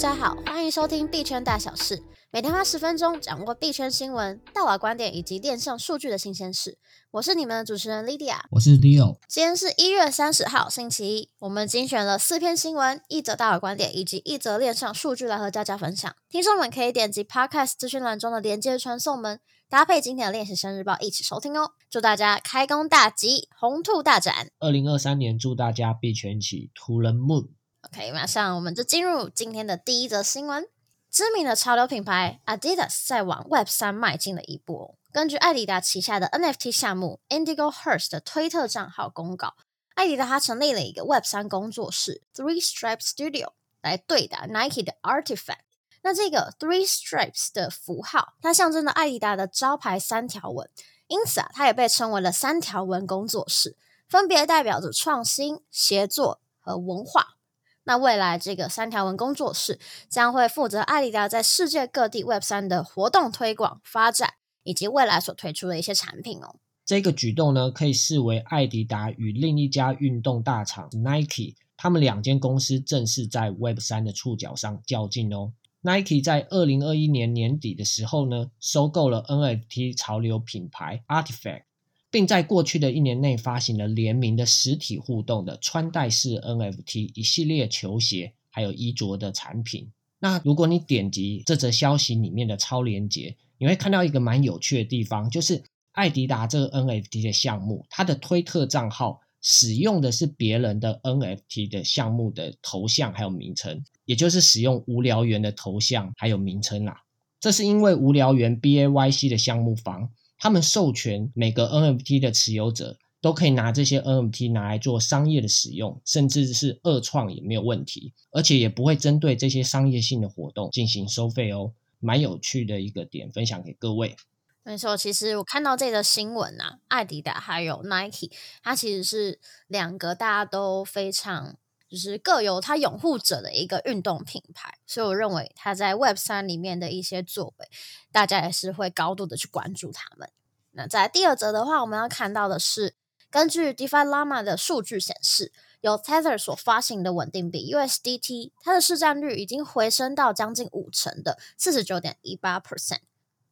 家好，欢迎收听币圈大小事，每天花十分钟掌握币圈新闻、大佬观点以及链上数据的新鲜事。我是你们的主持人 Lydia，我是 Leo。今天是一月三十号，星期一，我们精选了四篇新闻、一则大佬观点以及一则链上数据来和大家分享。听众们可以点击 Podcast 资讯栏中的连接传送门，搭配今天的链习生日报一起收听哦。祝大家开工大吉，红兔大展。二零二三年，祝大家币圈起图人 moon。OK，马上我们就进入今天的第一则新闻。知名的潮流品牌 Adidas 在往 Web 三迈进了一步。根据艾迪达旗下的 NFT 项目 Indigo Hearst 的推特账号公告，艾迪达他成立了一个 Web 三工作室 Three Stripes Studio 来对打 Nike 的 Artifact。那这个 Three Stripes 的符号，它象征着艾迪达的招牌三条纹，因此啊，它也被称为了三条纹工作室，分别代表着创新、协作和文化。那未来这个三条纹工作室将会负责艾迪达在世界各地 Web 三的活动推广发展，以及未来所推出的一些产品哦。这个举动呢，可以视为艾迪达与另一家运动大厂 Nike，他们两间公司正式在 Web 三的触角上较劲哦。Nike 在二零二一年年底的时候呢，收购了 NFT 潮流品牌 Artifact。并在过去的一年内发行了联名的实体互动的穿戴式 NFT 一系列球鞋，还有衣着的产品。那如果你点击这则消息里面的超链接，你会看到一个蛮有趣的地方，就是艾迪达这个 NFT 的项目，它的推特账号使用的是别人的 NFT 的项目的头像还有名称，也就是使用无聊猿的头像还有名称啦。这是因为无聊猿 BAYC 的项目方。他们授权每个 NFT 的持有者都可以拿这些 NFT 拿来做商业的使用，甚至是二创也没有问题，而且也不会针对这些商业性的活动进行收费哦，蛮有趣的一个点，分享给各位。没错，其实我看到这个新闻啊，艾迪达还有 Nike，它其实是两个大家都非常就是各有它拥护者的一个运动品牌，所以我认为它在 Web 三里面的一些作为，大家也是会高度的去关注他们。那在第二则的话，我们要看到的是，根据 DeFi Llama 的数据显示，由 Tether 所发行的稳定币 USDT，它的市占率已经回升到将近五成的四十九点一八 percent，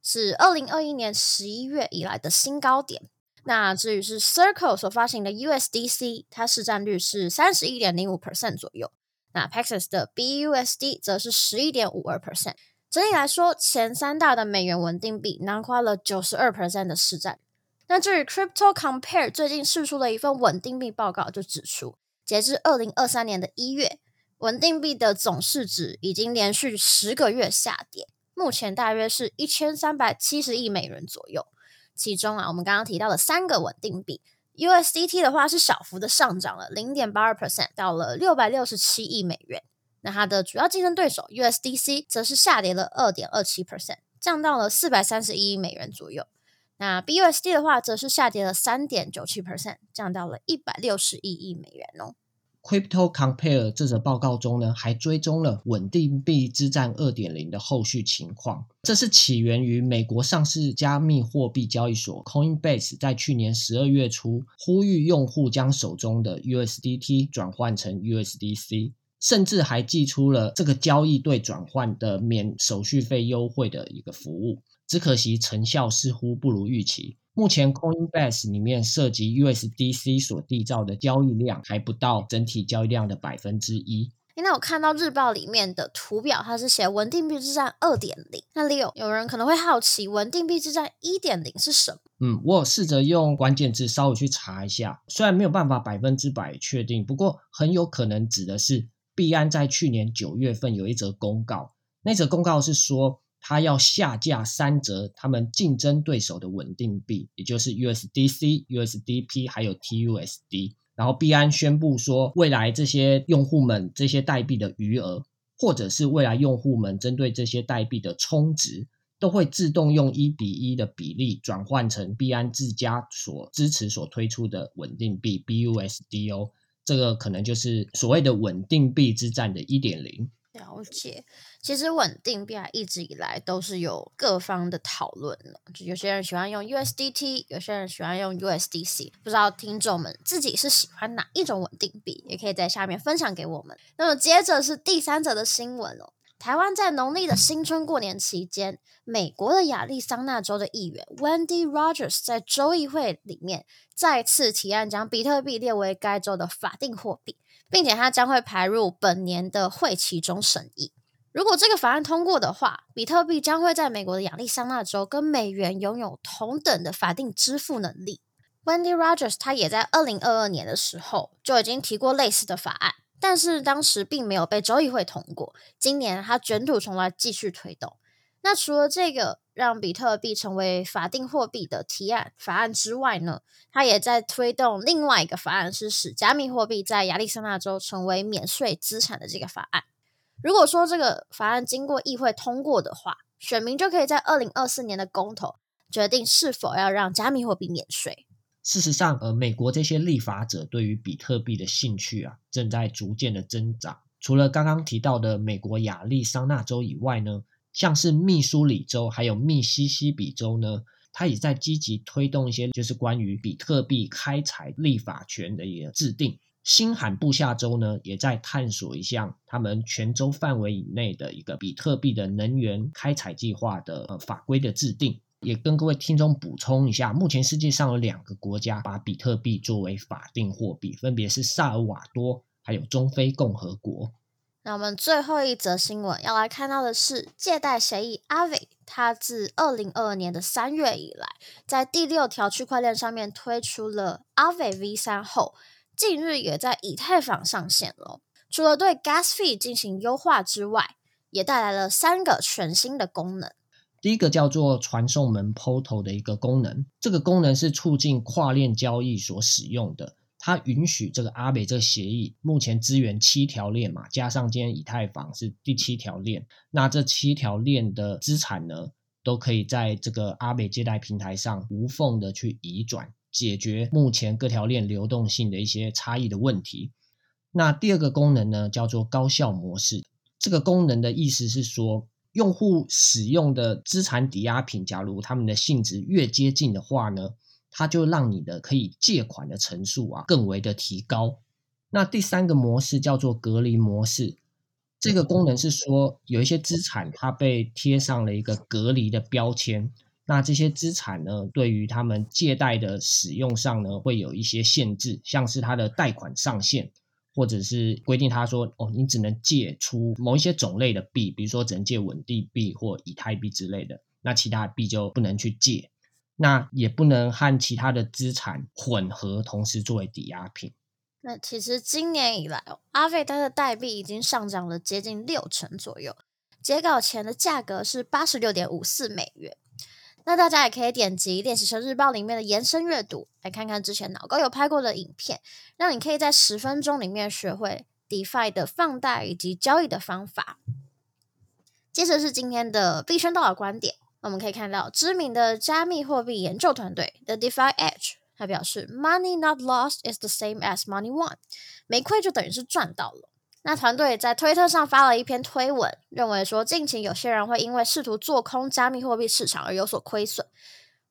是二零二一年十一月以来的新高点。那至于是 Circle 所发行的 USDC，它市占率是三十一点零五 percent 左右。那 Paxos 的 BUSD 则是十一点五二 percent。整体来说，前三大的美元稳定币囊括了九十二 percent 的市占。那至于 Crypto Compare 最近释出了一份稳定币报告，就指出，截至二零二三年的一月，稳定币的总市值已经连续十个月下跌，目前大约是一千三百七十亿美元左右。其中啊，我们刚刚提到的三个稳定币 USDT 的话，是小幅的上涨了零点八二 percent，到了六百六十七亿美元。它的主要竞争对手 USDC 则是下跌了二点二七 percent，降到了四百三十一亿美元左右。那 BUSD 的话，则是下跌了三点九七 percent，降到了一百六十一亿美元哦。Crypto Compare 这则报告中呢，还追踪了稳定币之战二点零的后续情况。这是起源于美国上市加密货币交易所 Coinbase 在去年十二月初呼吁用户将手中的 USDT 转换成 USDC。甚至还寄出了这个交易对转换的免手续费优惠的一个服务，只可惜成效似乎不如预期。目前 Coinbase 里面涉及 USDC 所缔造的交易量还不到整体交易量的百分之一。那我看到日报里面的图表，它是写稳定币之战二点零。那 Leo 有人可能会好奇，稳定币之战一点零是什么？嗯，我有试着用关键字稍微去查一下，虽然没有办法百分之百确定，不过很有可能指的是。币安在去年九月份有一则公告，那则公告是说，它要下架三则他们竞争对手的稳定币，也就是 USDC、USDP 还有 TUSD。然后币安宣布说，未来这些用户们这些代币的余额，或者是未来用户们针对这些代币的充值，都会自动用一比一的比例转换成币安自家所支持所推出的稳定币 BUSD 哦。这个可能就是所谓的稳定币之战的一点零。了解，其实稳定币啊，一直以来都是有各方的讨论的。就有些人喜欢用 USDT，有些人喜欢用 USDC。不知道听众们自己是喜欢哪一种稳定币，也可以在下面分享给我们。那么接着是第三者的新闻哦。台湾在农历的新春过年期间，美国的亚利桑那州的议员 Wendy Rogers 在州议会里面再次提案将比特币列为该州的法定货币，并且它将会排入本年的会期中审议。如果这个法案通过的话，比特币将会在美国的亚利桑那州跟美元拥有同等的法定支付能力。Wendy Rogers 他也在二零二二年的时候就已经提过类似的法案。但是当时并没有被州议会通过。今年他卷土重来，继续推动。那除了这个让比特币成为法定货币的提案法案之外呢，他也在推动另外一个法案，是使加密货币在亚利桑那州成为免税资产的这个法案。如果说这个法案经过议会通过的话，选民就可以在二零二四年的公投决定是否要让加密货币免税。事实上，呃，美国这些立法者对于比特币的兴趣啊，正在逐渐的增长。除了刚刚提到的美国亚利桑那州以外呢，像是密苏里州还有密西西比州呢，它也在积极推动一些就是关于比特币开采立法权的一个制定。新罕布夏州呢，也在探索一项他们全州范围以内的一个比特币的能源开采计划的呃法规的制定。也跟各位听众补充一下，目前世界上有两个国家把比特币作为法定货币，分别是萨尔瓦多还有中非共和国。那我们最后一则新闻要来看到的是，借贷协议 Aave，它自二零二二年的三月以来，在第六条区块链上面推出了 Aave V3 后，近日也在以太坊上线了。除了对 Gas Fee 进行优化之外，也带来了三个全新的功能。第一个叫做传送门 Portal 的一个功能，这个功能是促进跨链交易所使用的。它允许这个阿北这个协议目前支援七条链嘛，加上今天以太坊是第七条链，那这七条链的资产呢，都可以在这个阿北借贷平台上无缝的去移转，解决目前各条链流动性的一些差异的问题。那第二个功能呢，叫做高效模式。这个功能的意思是说，用户使用的资产抵押品，假如他们的性质越接近的话呢，它就让你的可以借款的层数啊更为的提高。那第三个模式叫做隔离模式，这个功能是说有一些资产它被贴上了一个隔离的标签，那这些资产呢，对于他们借贷的使用上呢，会有一些限制，像是它的贷款上限。或者是规定他说哦，你只能借出某一些种类的币，比如说只能借稳定币或以太币之类的，那其他币就不能去借，那也不能和其他的资产混合，同时作为抵押品。那其实今年以来哦，阿费它的代币已经上涨了接近六成左右，截稿前的价格是八十六点五四美元。那大家也可以点击《练习生日报》里面的延伸阅读，来看看之前脑高有拍过的影片，让你可以在十分钟里面学会 DeFi 的放贷以及交易的方法。接着是今天的币圈大佬观点，我们可以看到知名的加密货币研究团队 The DeFi Edge，他表示：“Money not lost is the same as money won，没亏就等于是赚到了。”那团队在推特上发了一篇推文，认为说近期有些人会因为试图做空加密货币市场而有所亏损，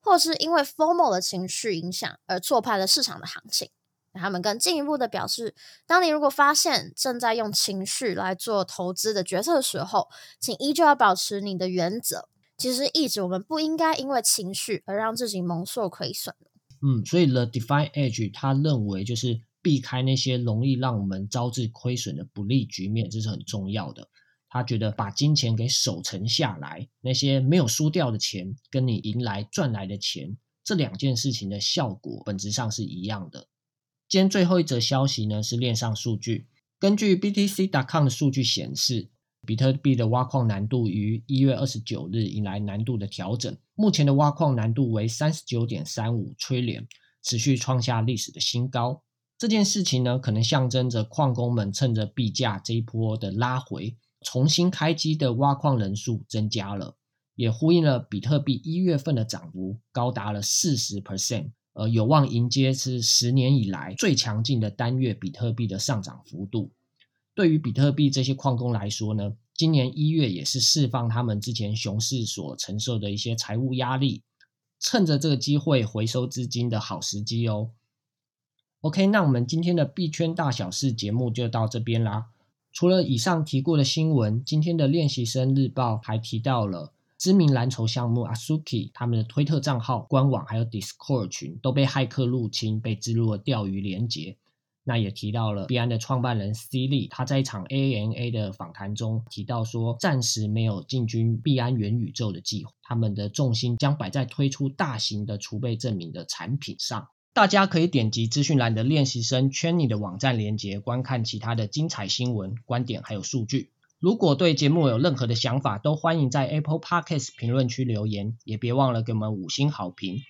或是因为 formal 的情绪影响而错判了市场的行情。他们更进一步的表示，当你如果发现正在用情绪来做投资的决策的时候，请依旧要保持你的原则。其实一直我们不应该因为情绪而让自己蒙受亏损。嗯，所以 The Define Edge 他认为就是。避开那些容易让我们招致亏损的不利局面，这是很重要的。他觉得把金钱给守成下来，那些没有输掉的钱，跟你赢来赚来的钱，这两件事情的效果本质上是一样的。今天最后一则消息呢，是链上数据。根据 BTC.com 的数据显示，比特币的挖矿难度于一月二十九日迎来难度的调整，目前的挖矿难度为三十九点三五 t r 持续创下历史的新高。这件事情呢，可能象征着矿工们趁着币价这一波的拉回，重新开机的挖矿人数增加了，也呼应了比特币一月份的涨幅高达了四十 percent，呃，有望迎接是十年以来最强劲的单月比特币的上涨幅度。对于比特币这些矿工来说呢，今年一月也是释放他们之前熊市所承受的一些财务压力，趁着这个机会回收资金的好时机哦。OK，那我们今天的币圈大小事节目就到这边啦。除了以上提过的新闻，今天的练习生日报还提到了知名蓝筹项目 Asuki 他们的推特账号、官网还有 Discord 群都被骇客入侵，被植入了钓鱼连结。那也提到了币安的创办人 C 利，他在一场 ANA 的访谈中提到说，暂时没有进军币安元宇宙的计划，他们的重心将摆在推出大型的储备证明的产品上。大家可以点击资讯栏的练习生圈你的网站连接，观看其他的精彩新闻、观点还有数据。如果对节目有任何的想法，都欢迎在 Apple Podcast 评论区留言，也别忘了给我们五星好评，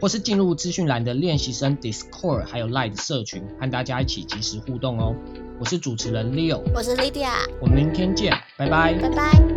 或是进入资讯栏的练习生 Discord 还有 Line 社群，和大家一起及时互动哦。我是主持人 Leo，我是 Lydia，我们明天见，拜拜，拜拜。